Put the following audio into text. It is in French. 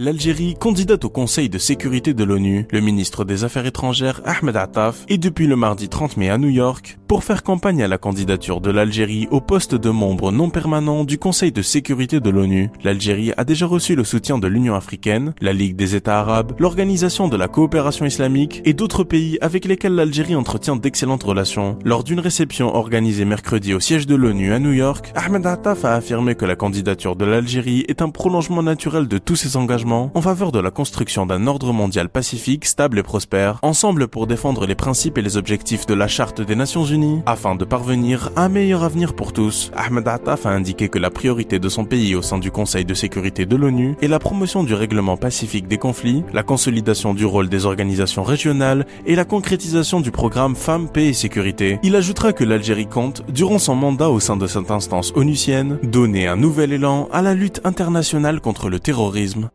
L'Algérie, candidate au Conseil de sécurité de l'ONU, le ministre des Affaires étrangères Ahmed Attaf est depuis le mardi 30 mai à New York pour faire campagne à la candidature de l'Algérie au poste de membre non permanent du Conseil de sécurité de l'ONU. L'Algérie a déjà reçu le soutien de l'Union africaine, la Ligue des États arabes, l'Organisation de la coopération islamique et d'autres pays avec lesquels l'Algérie entretient d'excellentes relations. Lors d'une réception organisée mercredi au siège de l'ONU à New York, Ahmed Attaf a affirmé que la candidature de l'Algérie est un prolongement naturel de tous ses engagements en faveur de la construction d'un ordre mondial pacifique, stable et prospère, ensemble pour défendre les principes et les objectifs de la Charte des Nations Unies, afin de parvenir à un meilleur avenir pour tous. Ahmed Attaf a indiqué que la priorité de son pays au sein du Conseil de sécurité de l'ONU est la promotion du règlement pacifique des conflits, la consolidation du rôle des organisations régionales et la concrétisation du programme Femmes, Paix et Sécurité. Il ajoutera que l'Algérie compte, durant son mandat au sein de cette instance onusienne, donner un nouvel élan à la lutte internationale contre le terrorisme.